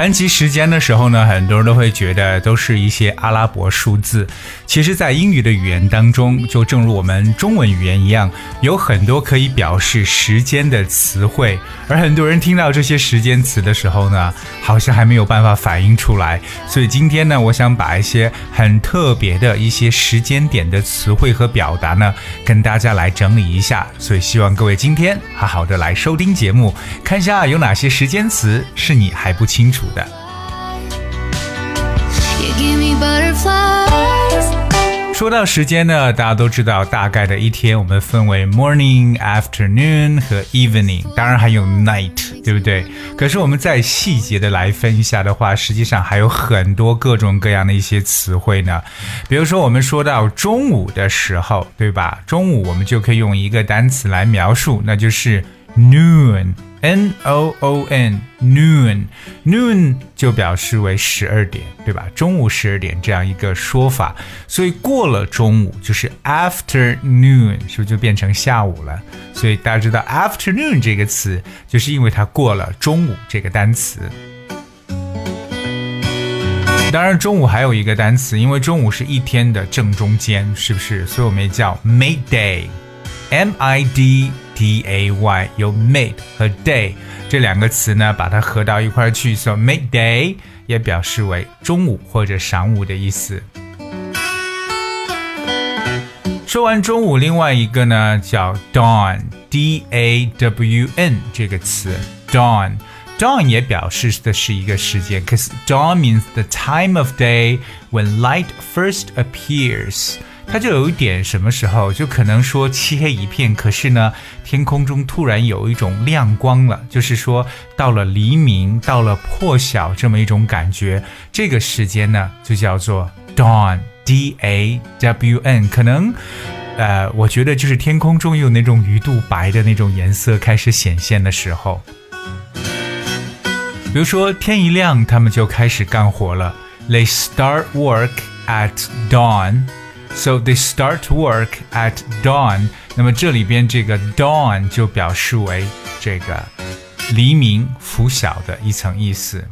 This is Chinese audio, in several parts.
谈及时间的时候呢，很多人都会觉得都是一些阿拉伯数字。其实，在英语的语言当中，就正如我们中文语言一样，有很多可以表示时间的词汇。而很多人听到这些时间词的时候呢，好像还没有办法反应出来。所以今天呢，我想把一些很特别的一些时间点的词汇和表达呢，跟大家来整理一下。所以希望各位今天好好的来收听节目，看一下有哪些时间词是你还不清楚的。说到时间呢，大家都知道，大概的一天我们分为 morning、afternoon 和 evening，当然还有 night，对不对？可是我们在细节的来分一下的话，实际上还有很多各种各样的一些词汇呢。比如说，我们说到中午的时候，对吧？中午我们就可以用一个单词来描述，那就是 noon。N O O N noon noon 就表示为十二点，对吧？中午十二点这样一个说法，所以过了中午就是 afternoon，是不是就变成下午了？所以大家知道 afternoon 这个词，就是因为它过了中午这个单词。当然，中午还有一个单词，因为中午是一天的正中间，是不是？所以我们也叫 midday，M I D。D A Y 有 mid 和 day 这两个词呢，把它合到一块儿去，so midday 也表示为中午或者晌午的意思。说完中午，另外一个呢叫 dawn，D A W N 这个词，dawn。Dawn 也表示的是一个时间，cause dawn means the time of day when light first appears。 它就有一点什么时候，就可能说漆黑一片，可是呢，天空中突然有一种亮光了，就是说到了黎明，到了破晓这么一种感觉。这个时间呢，就叫做 dawn，D A W N。可能，呃，我觉得就是天空中有那种鱼肚白的那种颜色开始显现的时候。比如说天一亮，他们就开始干活了。They start work at dawn. So they start work at dawn。那么这里边这个 dawn 就表示为这个黎明、拂晓的一层意思。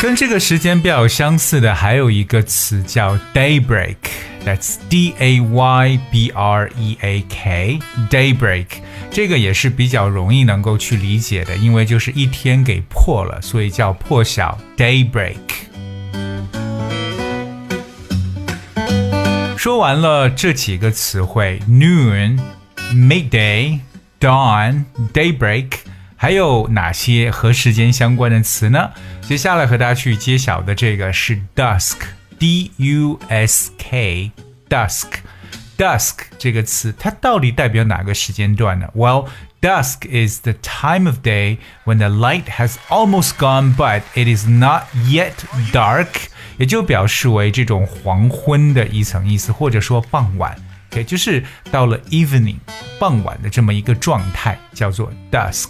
跟这个时间比较相似的还有一个词叫 daybreak，that's D A Y B R E A K，daybreak。这个也是比较容易能够去理解的，因为就是一天给破了，所以叫破晓 daybreak。说完了这几个词汇，noon、midday、dawn、daybreak，还有哪些和时间相关的词呢？接下来和大家去揭晓的这个是 dusk，D U S K，dusk。dusk 这个词，它到底代表哪个时间段呢？Well, dusk is the time of day when the light has almost gone, but it is not yet dark. 也就表示为这种黄昏的一层意思，或者说傍晚，也就是到了 evening 傍晚的这么一个状态，叫做 dusk。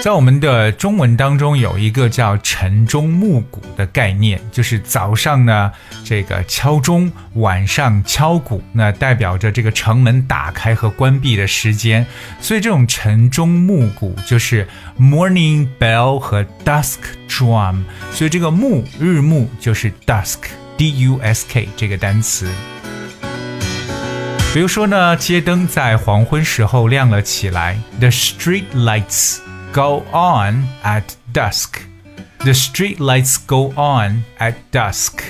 在我们的中文当中有一个叫晨钟暮鼓的概念，就是早上呢这个敲钟，晚上敲鼓，那代表着这个城门打开和关闭的时间。所以这种晨钟暮鼓就是 morning bell 和 dusk drum。所以这个暮日暮就是 dusk，d u s k 这个单词。比如说呢，街灯在黄昏时候亮了起来，the street lights。Go on at dusk. The street lights go on at dusk.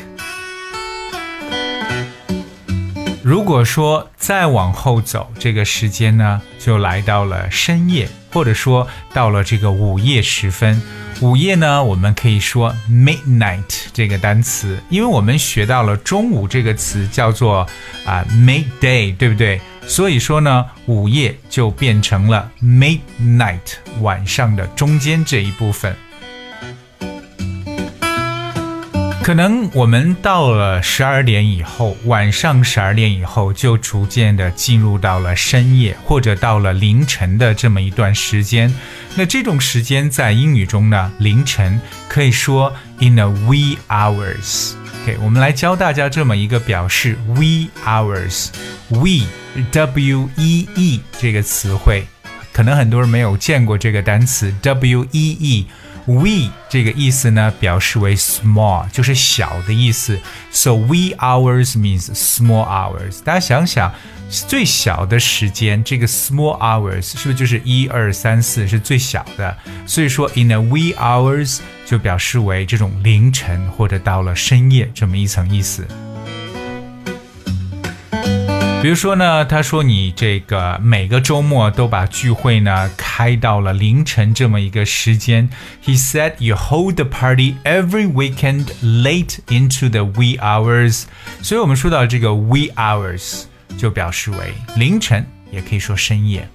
如果说再往后走，这个时间呢，就来到了深夜，或者说到了这个午夜时分。午夜呢，我们可以说 midnight 这个单词，因为我们学到了中午这个词叫做啊、midday，对不对？所以说呢，午夜就变成了 midnight，晚上的中间这一部分。可能我们到了十二点以后，晚上十二点以后，就逐渐的进入到了深夜，或者到了凌晨的这么一段时间。那这种时间在英语中呢，凌晨可以说 in the wee hours。我们来教大家这么一个表示：we hours。we w e e 这个词汇，可能很多人没有见过这个单词 w e e。We 这个意思呢，表示为 small，就是小的意思。So we hours means small hours。大家想想，最小的时间，这个 small hours 是不是就是一二三四是最小的？所以说 in a wee hours 就表示为这种凌晨或者到了深夜这么一层意思。比如说呢，他说你这个每个周末都把聚会呢开到了凌晨这么一个时间。He said you hold the party every weekend late into the wee hours。所以我们说到这个 wee hours 就表示为凌晨，也可以说深夜。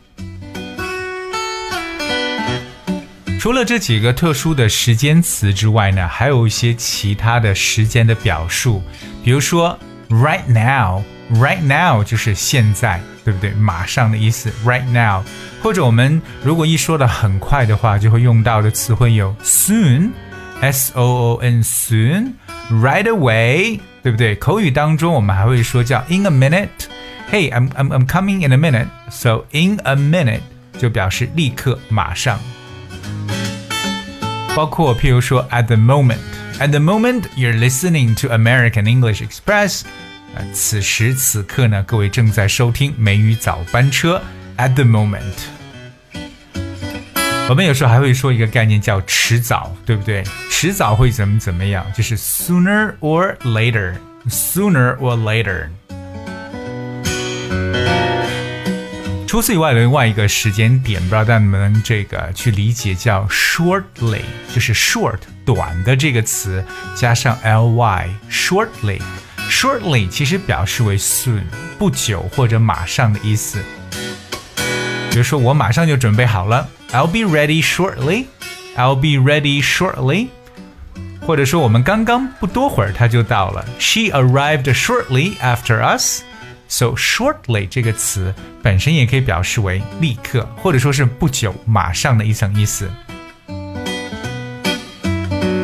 除了这几个特殊的时间词之外呢，还有一些其他的时间的表述，比如说 right now。Right now 就是现在，对不对？马上的意思。Right now，或者我们如果一说的很快的话，就会用到的词汇有 soon，s o o n soon，right away，对不对？口语当中我们还会说叫 in a minute。Hey，I'm I'm I'm coming in a minute。So in a minute 就表示立刻、马上。包括譬如说 at the moment，at the moment you're listening to American English Express。 呃，此时此刻呢，各位正在收听美语早班车。At the moment，我们有时候还会说一个概念叫迟早，对不对？迟早会怎么怎么样？就是 sooner or later，sooner or later。除此以外，另外一个时间点，不知道大家能不能这个去理解，叫 shortly，就是 short 短的这个词加上 ly，shortly。Shortly 其实表示为 soon，不久或者马上的意思。比如说，我马上就准备好了，I'll be ready shortly。I'll be ready shortly。或者说，我们刚刚不多会儿他就到了，She arrived shortly after us。So shortly 这个词本身也可以表示为立刻，或者说是不久、马上的一层意思。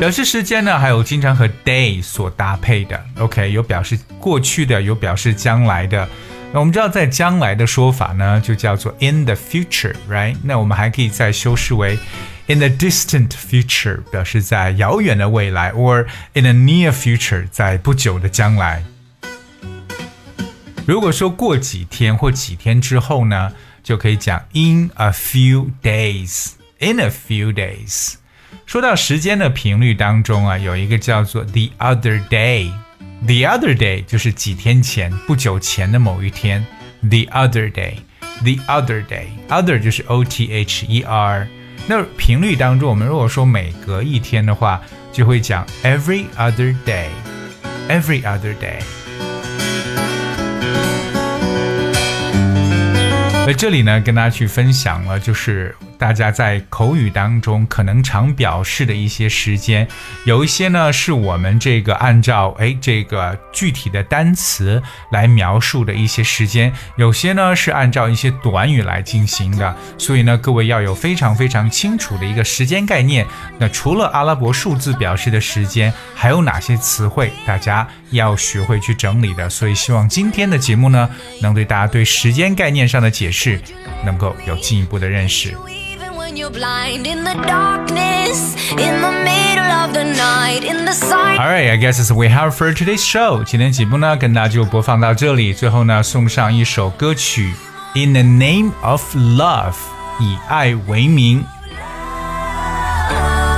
表示时间呢，还有经常和 day 所搭配的，OK，有表示过去的，有表示将来的。那我们知道，在将来的说法呢，就叫做 in the future，right？那我们还可以再修饰为 in the distant future，表示在遥远的未来，or in the near future，在不久的将来。如果说过几天或几天之后呢，就可以讲 in a few days，in a few days。说到时间的频率当中啊，有一个叫做 the other day，the other day 就是几天前、不久前的某一天。the other day，the other day，other 就是 o t h e r。那频率当中，我们如果说每隔一天的话，就会讲 every other day，every other day。在这里呢，跟大家去分享了，就是。大家在口语当中可能常表示的一些时间，有一些呢是我们这个按照哎这个具体的单词来描述的一些时间，有些呢是按照一些短语来进行的。所以呢，各位要有非常非常清楚的一个时间概念。那除了阿拉伯数字表示的时间，还有哪些词汇大家要学会去整理的？所以希望今天的节目呢，能对大家对时间概念上的解释能够有进一步的认识。when you're blind in the darkness, in the middle of the night, in the silence. Alright, I guess it's we have for today's show. 今天节目呢，跟大家就播放到这里。最后呢，送上一首歌曲《In the Name of Love》，以爱为名。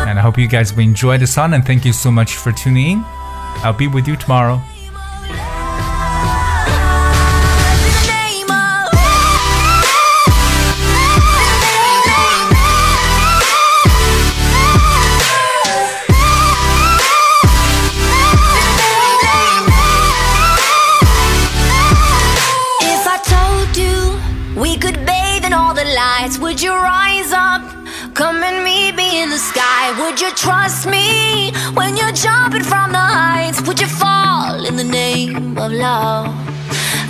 And I hope you guys will enjoy the song and thank you so much for tuning in. I'll be with you tomorrow. Trust me when you're jumping from the heights? Would you fall in the name of love?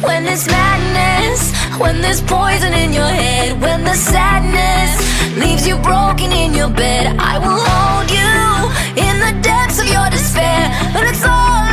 When there's madness, when there's poison in your head, when the sadness leaves you broken in your bed, I will hold you in the depths of your despair. But it's all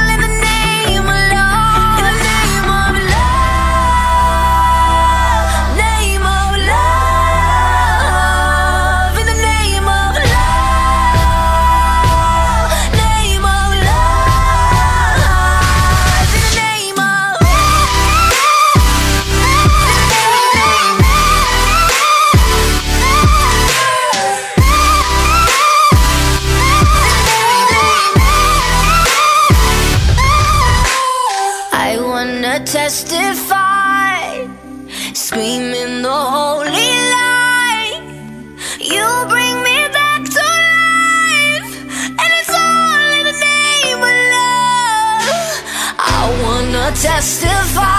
testify.